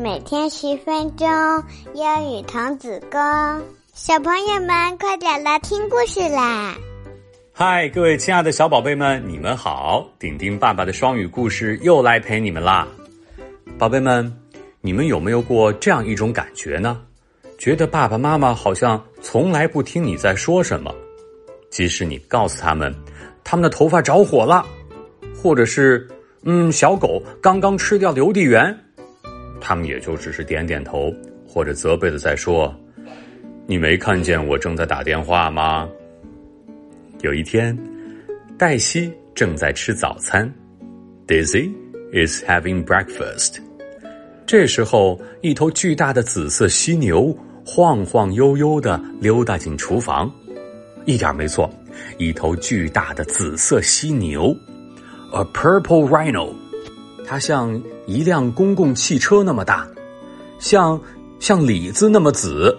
每天十分钟，英语童子功。小朋友们，快点来听故事啦！嗨，各位亲爱的小宝贝们，你们好！丁丁爸爸的双语故事又来陪你们啦。宝贝们，你们有没有过这样一种感觉呢？觉得爸爸妈妈好像从来不听你在说什么，即使你告诉他们，他们的头发着火了，或者是嗯，小狗刚刚吃掉邮递员，他们也就只是点点头，或者责备的在说：“你没看见我正在打电话吗？”有一天，黛西正在吃早餐，Daisy is having breakfast。这时候，一头巨大的紫色犀牛。晃晃悠悠的溜达进厨房，一点没错，一头巨大的紫色犀牛，a purple rhino，它像一辆公共汽车那么大，像像李子那么紫，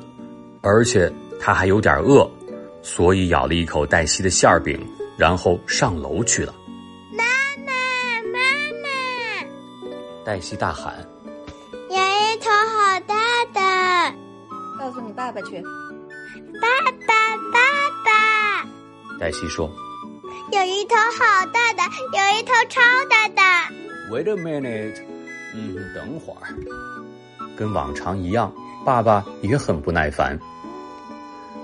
而且它还有点饿，所以咬了一口黛西的馅饼，然后上楼去了。妈妈，妈妈！黛西大喊：“有一头好大的！”告诉你爸爸去。爸爸，爸爸！黛西说：“有一头好大的，有一头超大的。” Wait a minute，嗯，等会儿。跟往常一样，爸爸也很不耐烦。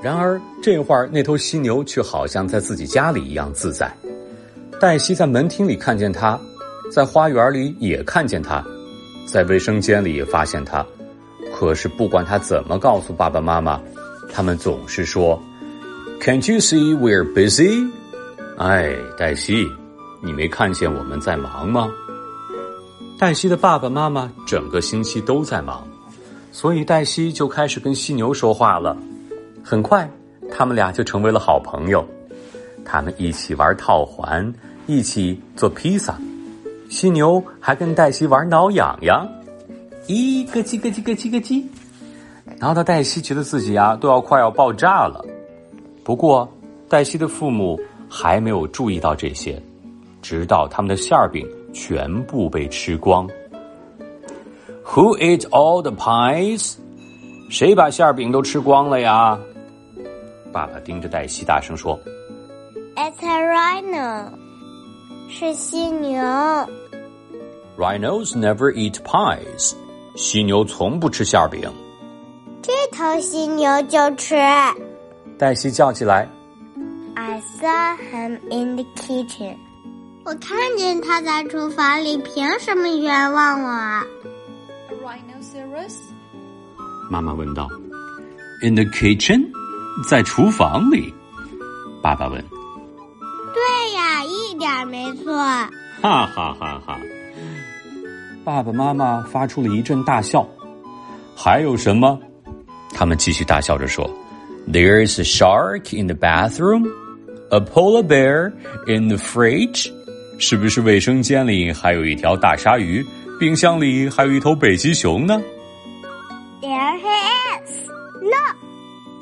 然而这会儿，那头犀牛却好像在自己家里一样自在。黛西在门厅里看见它，在花园里也看见它，在卫生间里也发现它。可是不管他怎么告诉爸爸妈妈，他们总是说：“Can't you see we're busy？” 哎，黛西，你没看见我们在忙吗？黛西的爸爸妈妈整个星期都在忙，所以黛西就开始跟犀牛说话了。很快，他们俩就成为了好朋友。他们一起玩套环，一起做披萨。犀牛还跟黛西玩挠痒痒。咦，咯叽咯叽咯叽咯叽，然后他黛西觉得自己啊都要快要爆炸了。不过，黛西的父母还没有注意到这些，直到他们的馅儿饼全部被吃光。Who ate all the pies？谁把馅饼都吃光了呀？爸爸盯着黛西大声说：“It's a rhino，是犀牛。Rhinos never eat pies。”犀牛从不吃馅饼，这头犀牛就吃。黛西叫起来：“I saw him in the kitchen。”我看见他在厨房里，凭什么冤枉我？Rhinoceros？妈妈问道。“In the kitchen，在厨房里。”爸爸问。“对呀，一点没错。”哈哈哈哈。爸爸妈妈发出了一阵大笑。还有什么？他们继续大笑着说：“There's a shark in the bathroom, a polar bear in the fridge。” 是不是卫生间里还有一条大鲨鱼？冰箱里还有一头北极熊呢？There he is! Look，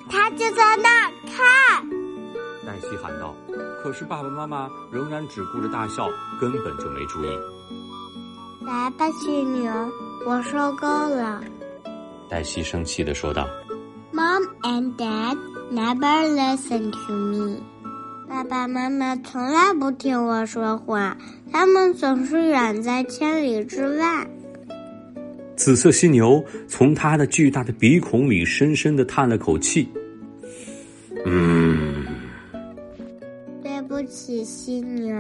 他就在那儿看。黛西喊道。可是爸爸妈妈仍然只顾着大笑，根本就没注意。来吧，犀牛，我受够了。黛西生气的说道：“Mom and Dad never listen to me。爸爸妈妈从来不听我说话，他们总是远在千里之外。”紫色犀牛从它的巨大的鼻孔里深深的叹了口气：“嗯，对不起，犀牛。”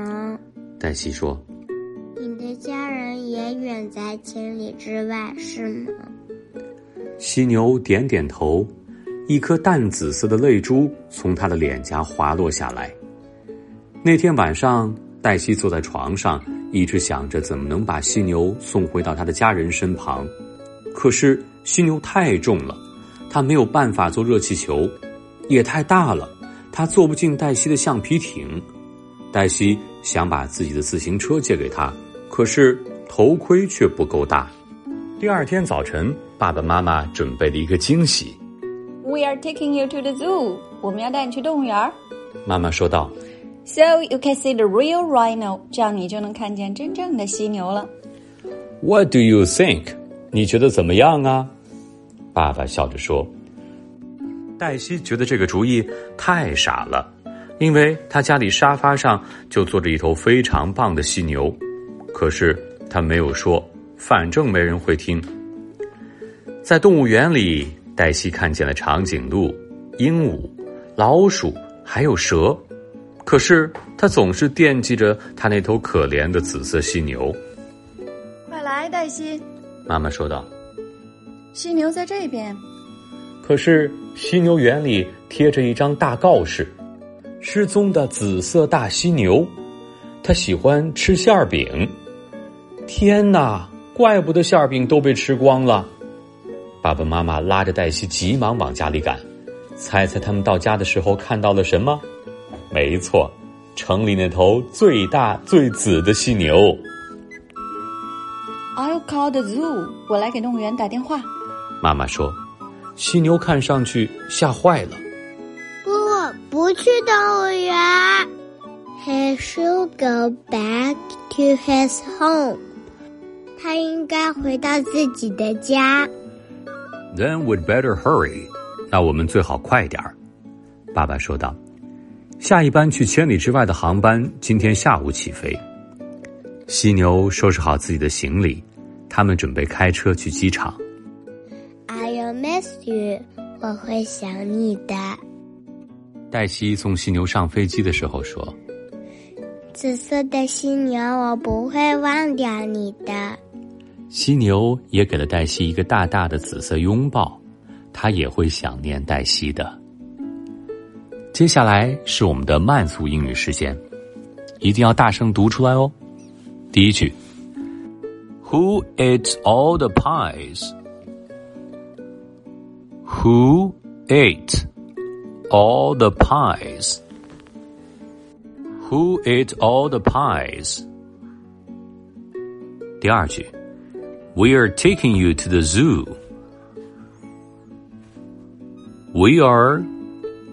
黛西说。你的家人也远在千里之外，是吗？犀牛点点头，一颗淡紫色的泪珠从他的脸颊滑落下来。那天晚上，黛西坐在床上，一直想着怎么能把犀牛送回到他的家人身旁。可是犀牛太重了，他没有办法做热气球，也太大了，他坐不进黛西的橡皮艇。黛西想把自己的自行车借给他。可是头盔却不够大。第二天早晨，爸爸妈妈准备了一个惊喜。We are taking you to the zoo。我们要带你去动物园。妈妈说道。So you can see the real rhino。这样你就能看见真正的犀牛了。What do you think？你觉得怎么样啊？”爸爸笑着说。黛西觉得这个主意太傻了，因为他家里沙发上就坐着一头非常棒的犀牛，可是他没有说，反正没人会听。在动物园里，黛西看见了长颈鹿、鹦鹉、老鼠，还有蛇，可是他总是惦记着他那头可怜的紫色犀牛。快来，黛西！妈妈说道：“犀牛在这边。”可是犀牛园里贴着一张大告示：“失踪的紫色大犀牛，它喜欢吃馅饼。”天哪！怪不得馅饼都被吃光了。爸爸妈妈拉着黛西急忙往家里赶，猜猜他们到家的时候看到了什么？没错，城里那头最大最紫的犀牛。I'll call the zoo。我来给动物园打电话。妈妈说：“犀牛看上去吓坏了。”不，不去动物园。He should go back to his home。他应该回到自己的家。Then we'd better hurry。那我们最好快点儿。爸爸说道：“下一班去千里之外的航班今天下午起飞。”犀牛收拾好自己的行李，他们准备开车去机场。I'll miss you。我会想你的。黛西送犀牛上飞机的时候说：“紫色的犀牛，我不会忘掉你的。”犀牛也给了黛西一个大大的紫色拥抱，它也会想念黛西的。接下来是我们的慢速英语时间，一定要大声读出来哦。第一句：Who ate all the pies? Who ate all the pies? Who ate all the pies? 第二句。We are taking you to the zoo. We are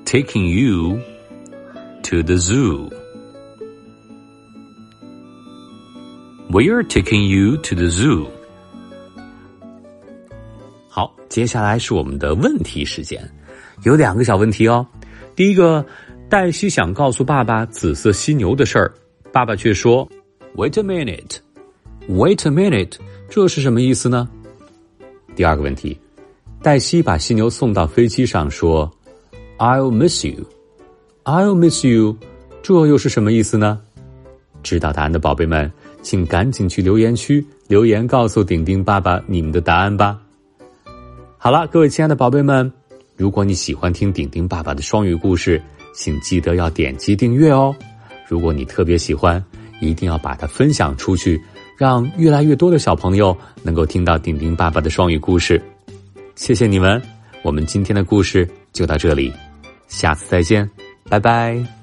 taking you to the zoo. We are taking you to the zoo. 好，接下来是我们的问题时间，有两个小问题哦。第一个，黛西想告诉爸爸紫色犀牛的事儿，爸爸却说：“Wait a minute, Wait a minute。”这是什么意思呢？第二个问题，黛西把犀牛送到飞机上，说：“I'll miss you, I'll miss you。”这又是什么意思呢？知道答案的宝贝们，请赶紧去留言区留言，告诉顶顶爸爸你们的答案吧。好了，各位亲爱的宝贝们，如果你喜欢听顶顶爸爸的双语故事，请记得要点击订阅哦。如果你特别喜欢，一定要把它分享出去。让越来越多的小朋友能够听到丁丁爸爸的双语故事，谢谢你们！我们今天的故事就到这里，下次再见，拜拜。